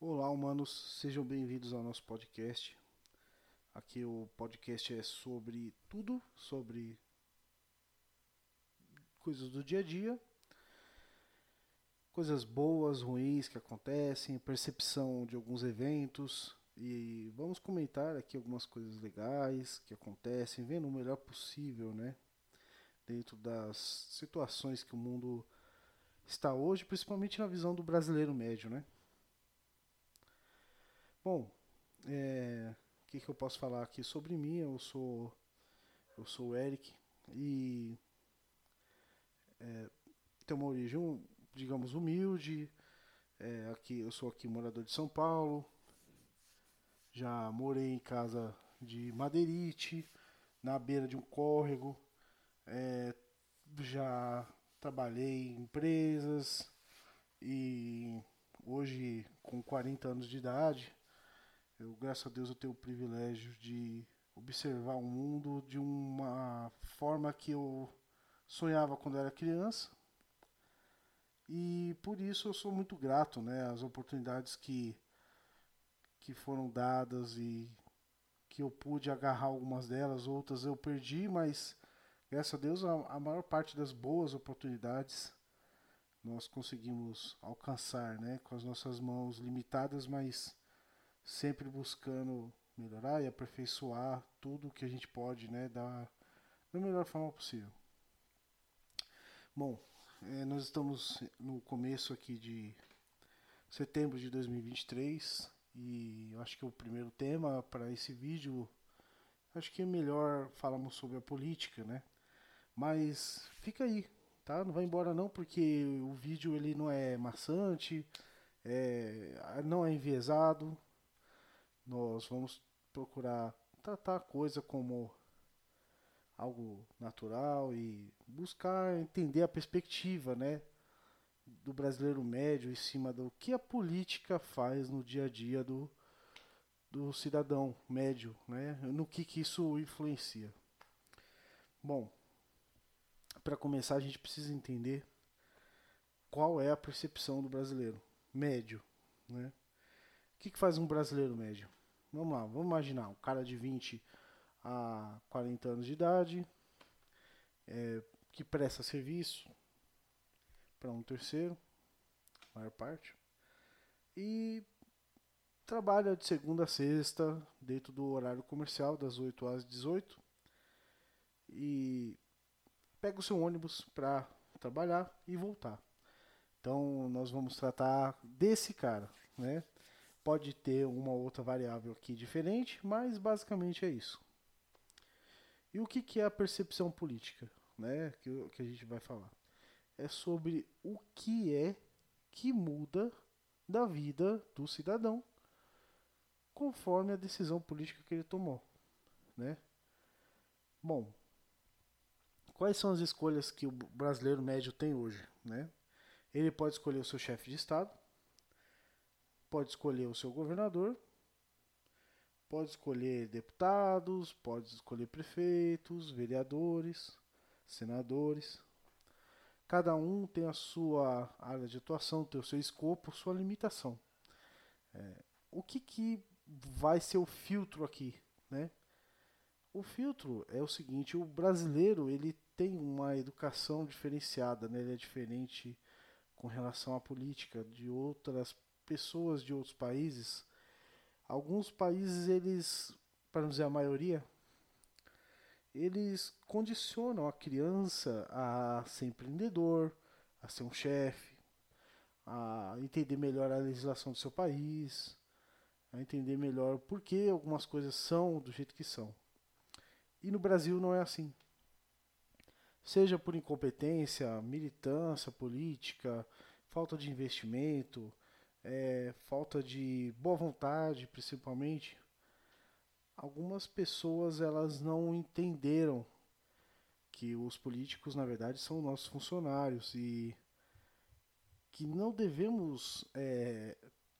Olá, humanos, sejam bem-vindos ao nosso podcast. Aqui o podcast é sobre tudo, sobre coisas do dia a dia, coisas boas, ruins que acontecem, percepção de alguns eventos e vamos comentar aqui algumas coisas legais que acontecem, vendo o melhor possível, né? Dentro das situações que o mundo está hoje, principalmente na visão do brasileiro médio, né? Bom, é, o que, que eu posso falar aqui sobre mim? Eu sou eu sou o Eric e é, tenho uma origem, digamos, humilde. É, aqui eu sou aqui morador de São Paulo. Já morei em casa de madeirite, na beira de um córrego. É, já trabalhei em empresas e hoje com 40 anos de idade, eu graças a Deus eu tenho o privilégio de observar o mundo de uma forma que eu sonhava quando era criança. E por isso eu sou muito grato, né, às oportunidades que que foram dadas e que eu pude agarrar algumas delas, outras eu perdi, mas graças a Deus a, a maior parte das boas oportunidades nós conseguimos alcançar, né, com as nossas mãos limitadas, mas sempre buscando melhorar e aperfeiçoar tudo que a gente pode, né, da, da melhor forma possível. Bom, é, nós estamos no começo aqui de setembro de 2023 e eu acho que o primeiro tema para esse vídeo acho que é melhor falarmos sobre a política, né? Mas fica aí, tá? Não vai embora não, porque o vídeo ele não é maçante, é, não é enviesado. Nós vamos procurar tratar a coisa como algo natural e buscar entender a perspectiva, né, do brasileiro médio em cima do que a política faz no dia a dia do, do cidadão médio, né, no que, que isso influencia. Bom, para começar, a gente precisa entender qual é a percepção do brasileiro médio. Né? O que, que faz um brasileiro médio? Vamos lá, vamos imaginar um cara de 20 a 40 anos de idade, é, que presta serviço para um terceiro, maior parte, e trabalha de segunda a sexta, dentro do horário comercial, das 8 às 18, e pega o seu ônibus para trabalhar e voltar. Então nós vamos tratar desse cara, né? Pode ter uma outra variável aqui diferente, mas basicamente é isso. E o que, que é a percepção política, né? Que, que a gente vai falar. É sobre o que é que muda da vida do cidadão conforme a decisão política que ele tomou, né? Bom, quais são as escolhas que o brasileiro médio tem hoje, né? Ele pode escolher o seu chefe de estado, pode escolher o seu governador, pode escolher deputados, pode escolher prefeitos, vereadores, senadores. Cada um tem a sua área de atuação, tem o seu escopo, sua limitação. É, o que, que vai ser o filtro aqui, né? O filtro é o seguinte: o brasileiro ele tem uma educação diferenciada, né? ele é diferente com relação à política de outras pessoas de outros países. Alguns países, eles, para não dizer a maioria, eles condicionam a criança a ser empreendedor, a ser um chefe, a entender melhor a legislação do seu país, a entender melhor por que algumas coisas são do jeito que são. E no Brasil não é assim seja por incompetência, militância política, falta de investimento, é, falta de boa vontade, principalmente. Algumas pessoas elas não entenderam que os políticos na verdade são nossos funcionários e que não devemos é,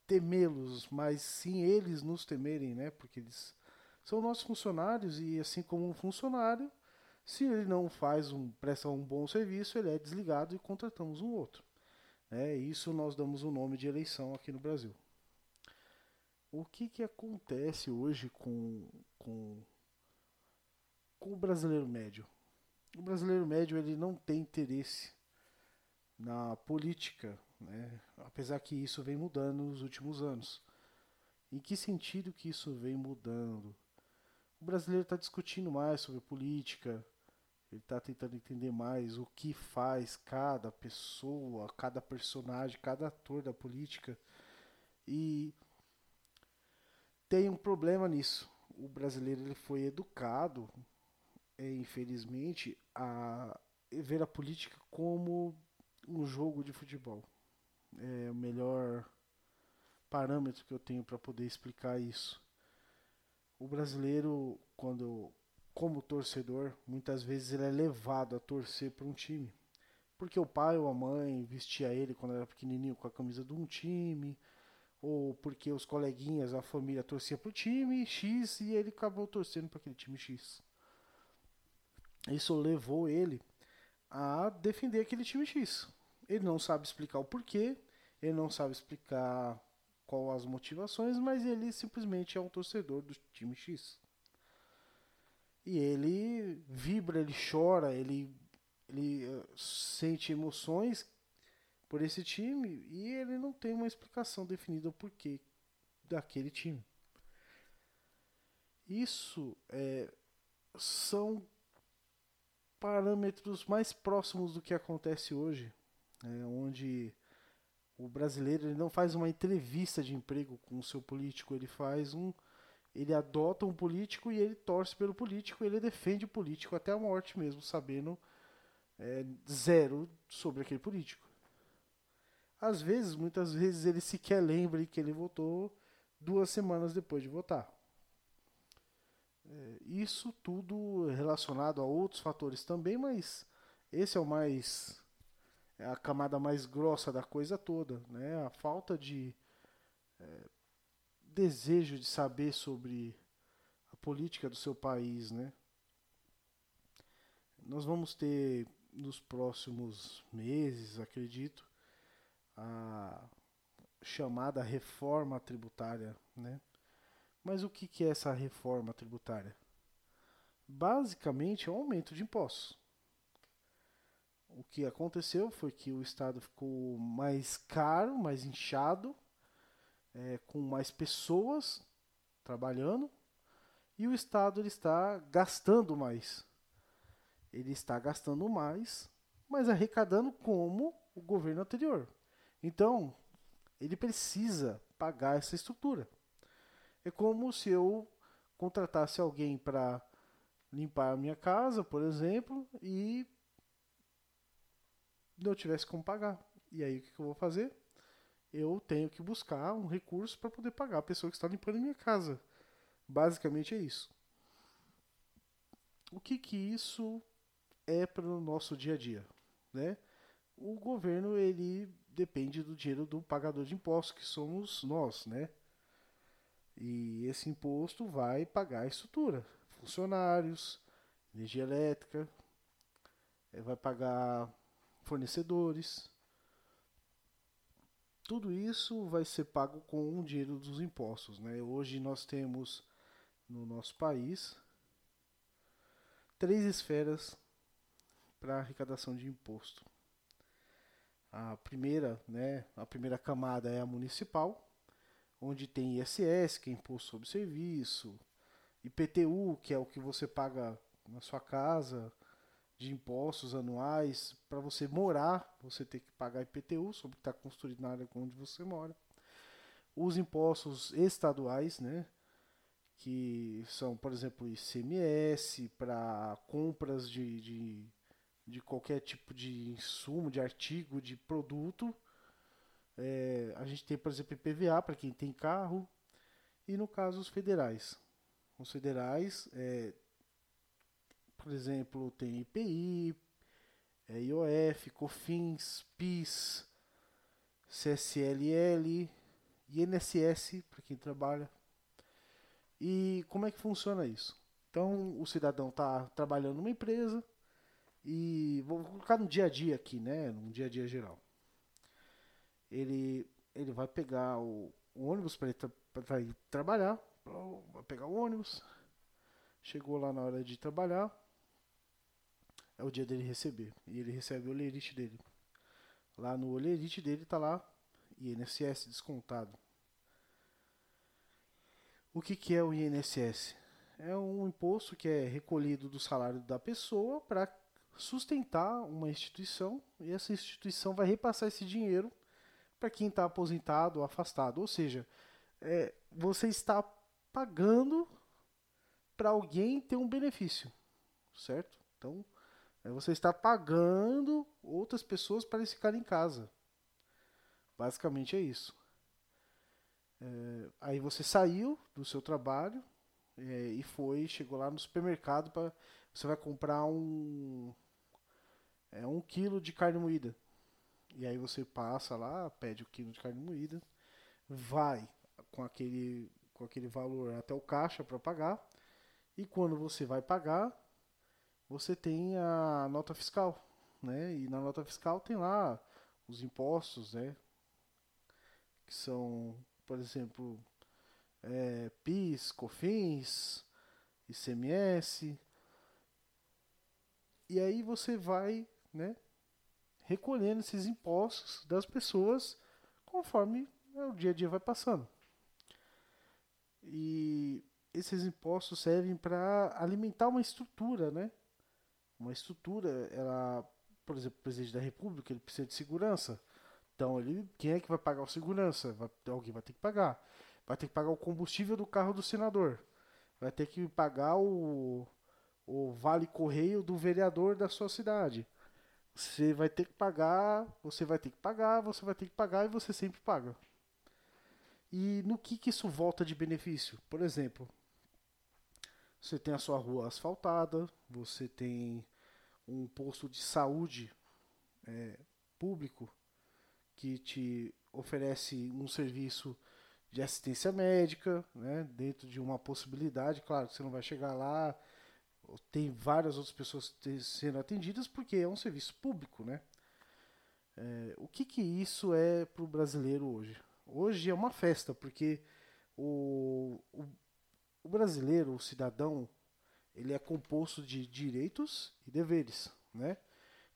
temê-los, mas sim eles nos temerem, né? Porque eles são nossos funcionários e assim como um funcionário se ele não faz um presta um bom serviço, ele é desligado e contratamos um outro. É, isso nós damos o nome de eleição aqui no Brasil. o que, que acontece hoje com, com, com o brasileiro médio? O brasileiro médio ele não tem interesse na política, né? apesar que isso vem mudando nos últimos anos. Em que sentido que isso vem mudando? O brasileiro está discutindo mais sobre política, ele está tentando entender mais o que faz cada pessoa, cada personagem, cada ator da política. E tem um problema nisso. O brasileiro ele foi educado, é, infelizmente, a ver a política como um jogo de futebol. É o melhor parâmetro que eu tenho para poder explicar isso. O brasileiro, quando como torcedor, muitas vezes ele é levado a torcer para um time. Porque o pai ou a mãe vestia ele quando era pequenininho com a camisa de um time, ou porque os coleguinhas, a família torcia para o time X e ele acabou torcendo para aquele time X. Isso levou ele a defender aquele time X. Ele não sabe explicar o porquê, ele não sabe explicar qual as motivações, mas ele simplesmente é um torcedor do time X. E ele vibra, ele chora, ele, ele uh, sente emoções por esse time e ele não tem uma explicação definida o porquê daquele time. Isso é, são parâmetros mais próximos do que acontece hoje, é, onde o brasileiro ele não faz uma entrevista de emprego com o seu político, ele faz um ele adota um político e ele torce pelo político, ele defende o político até a morte mesmo, sabendo é, zero sobre aquele político. Às vezes, muitas vezes, ele sequer lembra que ele votou duas semanas depois de votar. É, isso tudo relacionado a outros fatores também, mas esse é o mais. É a camada mais grossa da coisa toda. Né? A falta de é, desejo de saber sobre a política do seu país. Né? Nós vamos ter nos próximos meses, acredito, a chamada reforma tributária, né? Mas o que, é essa reforma tributária? Basicamente é um aumento de impostos. O que aconteceu foi que o Estado ficou mais caro, mais inchado, é, com mais pessoas trabalhando, e o Estado ele está gastando mais. Ele está gastando mais, mas arrecadando como o governo anterior. Então, ele precisa pagar essa estrutura. É como se eu contratasse alguém para limpar a minha casa, por exemplo, e não tivesse como pagar. E aí o que eu vou fazer? Eu tenho que buscar um recurso para poder pagar a pessoa que está limpando minha casa. Basicamente é isso. O que que isso é para o nosso dia a dia, né? O governo ele depende do dinheiro do pagador de impostos, que somos nós, né? E esse imposto vai pagar a estrutura, funcionários, energia elétrica, eh, vai pagar fornecedores. Tudo isso vai ser pago com o dinheiro dos impostos, né? Hoje nós temos no nosso país três esferas para arrecadação de imposto. A primeira, né, a primeira camada é a municipal, onde tem ISS, que é imposto sobre serviço, IPTU, que é o que você paga na sua casa de impostos anuais para você morar, você tem que pagar IPTU sobre o que está construído na área onde você mora. Os impostos estaduais, né, que são, por exemplo, ICMS para compras de, de de qualquer tipo de insumo, de artigo, de produto. É, a gente tem, por exemplo, IPVA para quem tem carro e no caso os federais. Os federais, é, por exemplo, tem IPI, é, IOF, COFINS, PIS, CSLL, INSS para quem trabalha. E como é que funciona isso? Então o cidadão está trabalhando numa empresa, e vou colocar no dia a dia aqui, né? No dia a dia geral. Ele ele vai pegar o, o ônibus para tra ir trabalhar, vai pegar o ônibus, chegou lá na hora de trabalhar, é o dia dele receber, e ele recebe o olerite dele. Lá no olerite dele tá lá INSS descontado. O que, que é o INSS? É um imposto que é recolhido do salário da pessoa para sustentar uma instituição e essa instituição vai repassar esse dinheiro para quem está aposentado ou afastado. Ou seja, é, você está pagando para alguém ter um benefício, certo? Então, você está pagando outras pessoas para eles ficarem em casa. Basicamente é isso. É, aí você saiu do seu trabalho é, e foi, chegou lá no supermercado para você vai comprar um é um quilo de carne moída. E aí você passa lá, pede o quilo de carne moída, vai com aquele com aquele valor até o caixa para pagar. E quando você vai pagar, você tem a nota fiscal, né? E na nota fiscal tem lá os impostos, né? Que são, por exemplo, é, PIS, COFINS, ICMS. E aí você vai, né? Recolhendo esses impostos das pessoas conforme o dia a dia vai passando. E esses impostos servem para alimentar uma estrutura, né? Uma estrutura, ela, por exemplo, o presidente da República, ele precisa de segurança. Então, ele, quem é que vai pagar o segurança? Vai, alguém vai ter que pagar. Vai ter que pagar o combustível do carro do senador. Vai ter que pagar o, o vale correio do vereador da sua cidade. Você vai ter que pagar, você vai ter que pagar, você vai ter que pagar e você sempre paga. E no que, que isso volta de benefício? Por exemplo, você tem a sua rua asfaltada, você tem um posto de saúde é, público que te oferece um serviço de assistência médica, né, dentro de uma possibilidade. Claro você não vai chegar lá, tem várias outras pessoas sendo atendidas porque é um serviço público, né? É, o que, que isso é para o brasileiro hoje? Hoje é uma festa, porque o, o, o brasileiro, o cidadão, ele é composto de direitos e deveres, né?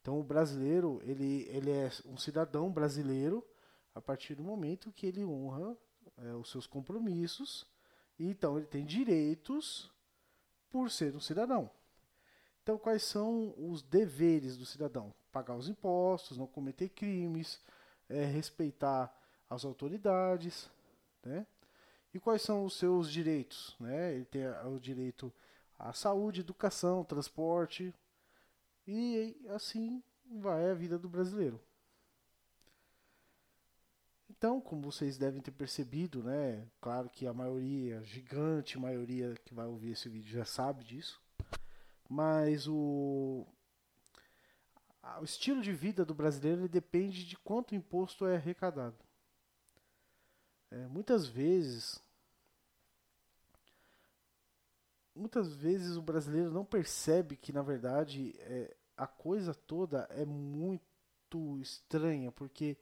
Então o brasileiro, ele, ele é um cidadão brasileiro a partir do momento que ele honra é, os seus compromissos e então ele tem direitos por ser um cidadão. Então quais são os deveres do cidadão? Pagar os impostos, não cometer crimes, é, respeitar as autoridades, né? E quais são os seus direitos, né? Ele tem o direito à saúde, educação, transporte e assim vai a vida do brasileiro. Então, como vocês devem ter percebido, né? Claro que a maioria, gigante maioria que vai ouvir esse vídeo já sabe disso. Mas o, o estilo de vida do brasileiro depende de quanto imposto é arrecadado. É, muitas vezes, muitas vezes o brasileiro não percebe que na verdade é, a coisa toda é muito estranha, porque,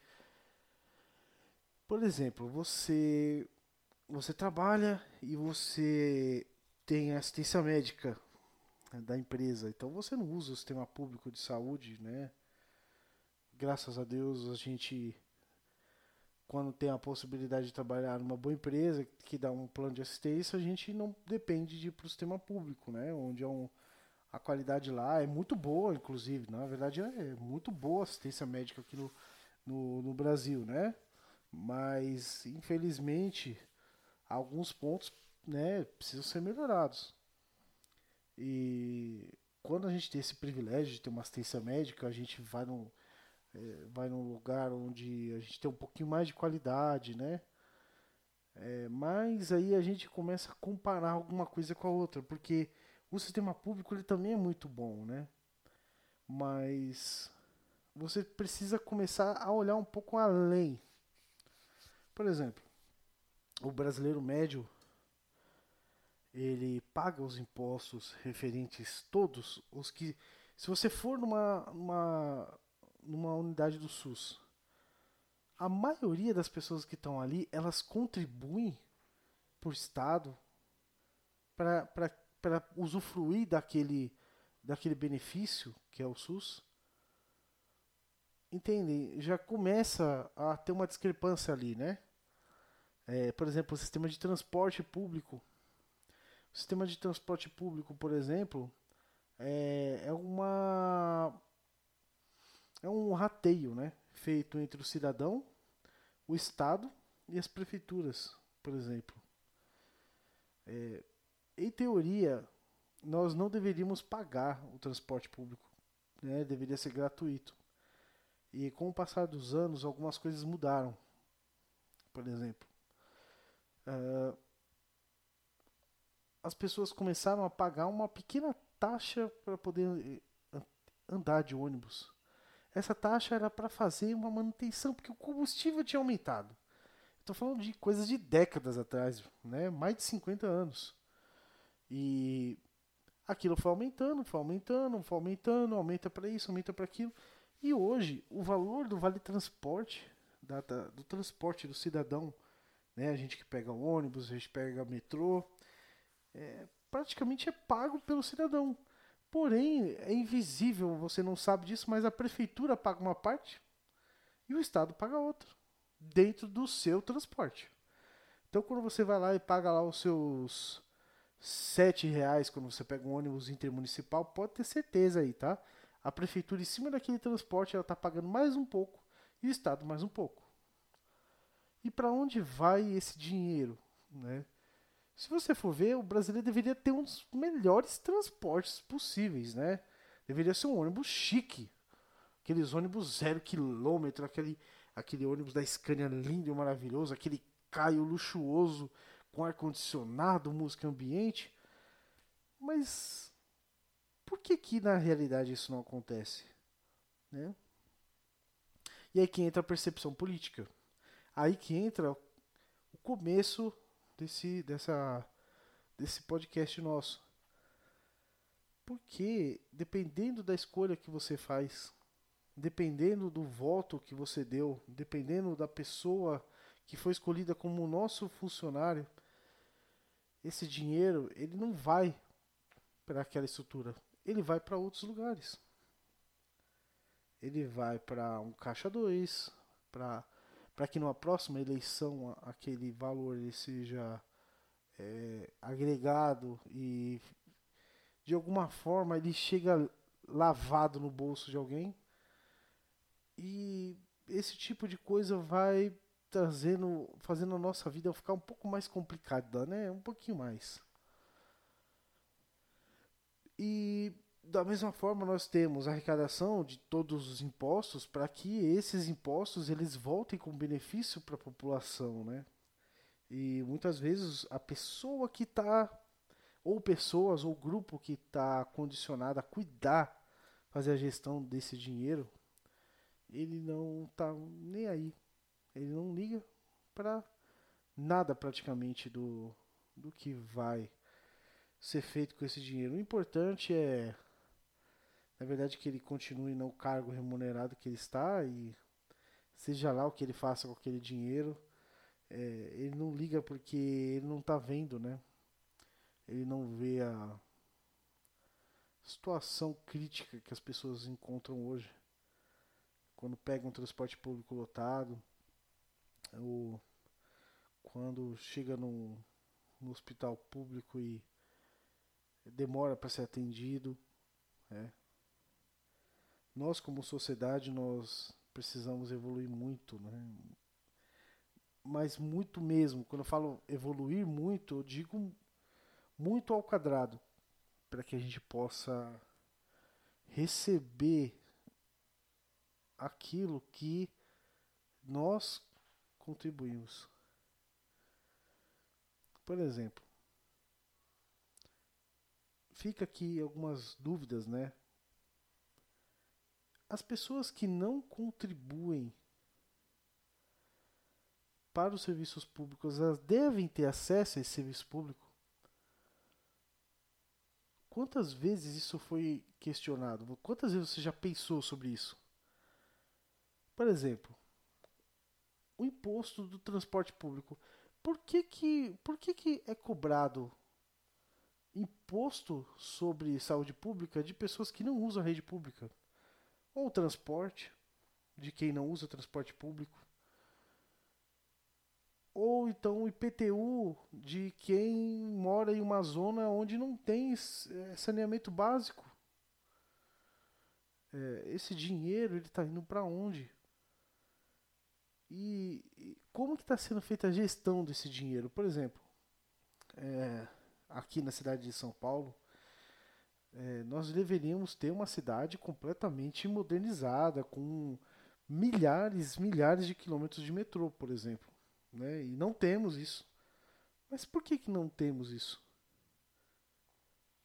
por exemplo, você você trabalha e você tem assistência médica né, da empresa, então você não usa o sistema público de saúde, né? Graças a Deus a gente quando tem a possibilidade de trabalhar numa boa empresa que dá um plano de assistência, a gente não depende de ir para o sistema público, né? Onde é um, a qualidade lá é muito boa, inclusive. Na verdade, é muito boa a assistência médica aqui no, no, no Brasil, né? Mas, infelizmente, alguns pontos né, precisam ser melhorados. E quando a gente tem esse privilégio de ter uma assistência médica, a gente vai no é, vai num lugar onde a gente tem um pouquinho mais de qualidade, né? É, mas aí a gente começa a comparar alguma coisa com a outra, porque o sistema público ele também é muito bom, né? Mas você precisa começar a olhar um pouco além. Por exemplo, o brasileiro médio ele paga os impostos referentes todos os que se você for numa, numa numa unidade do SUS. a maioria das pessoas que estão ali, elas contribuem para o Estado para usufruir daquele, daquele benefício que é o SUS. Entende? Já começa a ter uma discrepância ali, né? É, por exemplo, o sistema de transporte público. O sistema de transporte público, por exemplo, é, é uma é um rateio, né? Feito entre o cidadão, o Estado e as prefeituras, por exemplo. É, em teoria, nós não deveríamos pagar o transporte público, né? Deveria ser gratuito. E com o passar dos anos, algumas coisas mudaram. Por exemplo, uh, as pessoas começaram a pagar uma pequena taxa para poder eh, andar de ônibus. Essa taxa era para fazer uma manutenção, porque o combustível tinha aumentado. Estou falando de coisas de décadas atrás, né? mais de 50 anos. E aquilo foi aumentando, foi aumentando, foi aumentando, aumenta para isso, aumenta para aquilo. E hoje, o valor do vale transporte, da, da, do transporte do cidadão, né? a gente que pega ônibus, a gente pega metrô, é, praticamente é pago pelo cidadão. Porém, é invisível, você não sabe disso, mas a prefeitura paga uma parte e o Estado paga outra, dentro do seu transporte. Então, quando você vai lá e paga lá os seus sete reais quando você pega um ônibus intermunicipal, pode ter certeza aí, tá? A prefeitura, em cima daquele transporte, ela está pagando mais um pouco e o Estado mais um pouco. E para onde vai esse dinheiro, né? Se você for ver, o brasileiro deveria ter um dos melhores transportes possíveis, né? Deveria ser um ônibus chique. Aqueles ônibus zero quilômetro, aquele, aquele ônibus da Scania lindo e maravilhoso, aquele caio luxuoso com ar-condicionado, música ambiente. Mas por que que na realidade isso não acontece? Né? E aí que entra a percepção política. Aí que entra o começo desse, dessa, desse podcast nosso. Porque, dependendo da escolha que você faz, dependendo do voto que você deu, dependendo da pessoa que foi escolhida como nosso funcionário, esse dinheiro ele não vai para aquela estrutura, ele vai para outros lugares. Ele vai para um caixa 2, para para que numa próxima eleição aquele valor ele seja é, agregado e de alguma forma ele chega lavado no bolso de alguém e esse tipo de coisa vai trazendo, fazendo a nossa vida ficar um pouco mais complicada, né? Um pouquinho mais. E da mesma forma nós temos a arrecadação de todos os impostos para que esses impostos eles voltem com benefício para a população, né? E muitas vezes a pessoa que está ou pessoas ou grupo que está condicionado a cuidar, fazer a gestão desse dinheiro, ele não está nem aí. Ele não liga para nada praticamente do, do que vai ser feito com esse dinheiro. O importante é na verdade que ele continue no cargo remunerado que ele está e seja lá o que ele faça com aquele dinheiro, é, ele não liga porque ele não está vendo, né? Ele não vê a situação crítica que as pessoas encontram hoje quando pegam um transporte público lotado ou quando chega no hospital público e demora para ser atendido, né? Nós como sociedade nós precisamos evoluir muito, né? Mas muito mesmo. Quando eu falo evoluir muito, eu digo muito ao quadrado, para que a gente possa receber aquilo que nós contribuímos. Por exemplo, fica aqui algumas dúvidas, né? As pessoas que não contribuem para os serviços públicos, elas devem ter acesso a esse serviço público? Quantas vezes isso foi questionado? Quantas vezes você já pensou sobre isso? Por exemplo, o imposto do transporte público. Por que que, por que, que é cobrado imposto sobre saúde pública de pessoas que não usam a rede pública? Ou transporte de quem não usa transporte público? Ou então o IPTU de quem mora em uma zona onde não tem eh, saneamento básico? É, esse dinheiro ele está indo para onde? E, como que está sendo feita a gestão desse dinheiro? Por exemplo, é, aqui na cidade de São Paulo, é, nós deveríamos ter uma cidade completamente modernizada, com milhares, milhares de quilômetros de metrô, por exemplo. Né? E não temos isso. Mas por que, que não temos isso?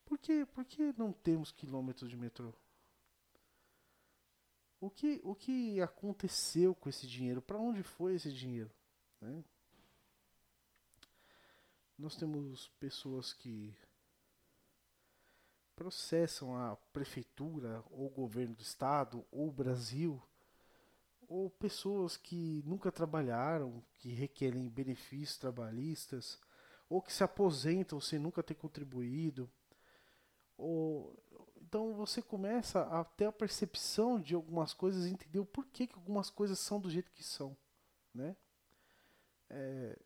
Por que, por que não temos quilômetros de metrô? O que, o que aconteceu com esse dinheiro? Para onde foi esse dinheiro? Né? Nós temos pessoas que processam a prefeitura, ou o governo do estado, ou o Brasil, ou pessoas que nunca trabalharam, que requerem benefícios trabalhistas, ou que se aposentam sem nunca ter contribuído, ou então você começa a ter a percepção de algumas coisas entender o porquê que algumas coisas são do jeito que são, né? É,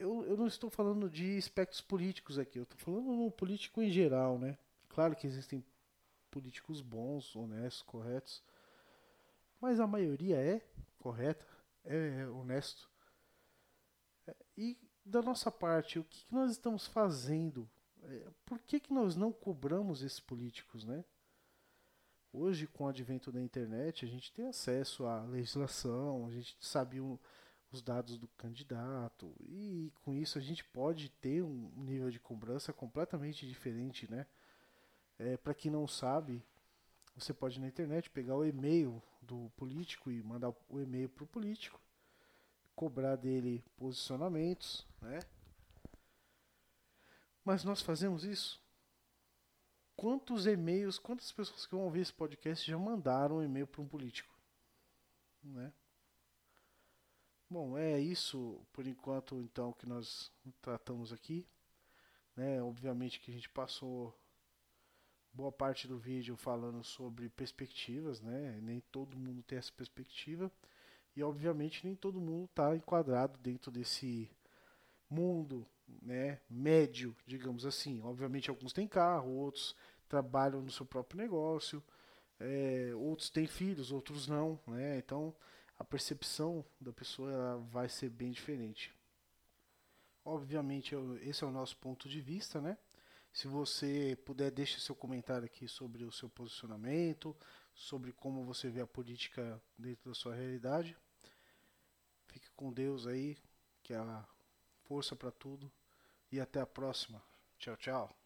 eu, eu não estou falando de aspectos políticos aqui, eu estou falando no político em geral, né? Claro que existem políticos bons, honestos, corretos, mas a maioria é correta, é honesto. É, e da nossa parte, o que, nós estamos fazendo é, por que, que nós não cobramos esses políticos, né? Hoje, com o advento da internet, a gente tem acesso à legislação, a gente sabe um, os dados do candidato, e com isso a gente pode ter um nível de cobrança completamente diferente, né? É, Para quem não sabe, você pode na internet pegar o e-mail do político e mandar o e-mail para o político, cobrar dele posicionamentos, né? Mas nós fazemos isso? Quantos e-mails, quantas pessoas que vão ouvir esse podcast já mandaram um e-mail para um político? Né? Bom, é isso por enquanto então que nós tratamos aqui. Né? Obviamente que a gente passou boa parte do vídeo falando sobre perspectivas, né? Nem todo mundo tem essa perspectiva. E obviamente nem todo mundo está enquadrado dentro desse mundo né, médio, digamos assim. Obviamente alguns têm carro, outros trabalham no seu próprio negócio, é, outros têm filhos, outros não, né? Então a percepção da pessoa vai ser bem diferente. Obviamente esse é o nosso ponto de vista, né? Se você puder, deixe seu comentário aqui sobre o seu posicionamento, sobre como você vê a política dentro da sua realidade. Fique com Deus aí, que é a força para tudo e até a próxima. Tchau, tchau.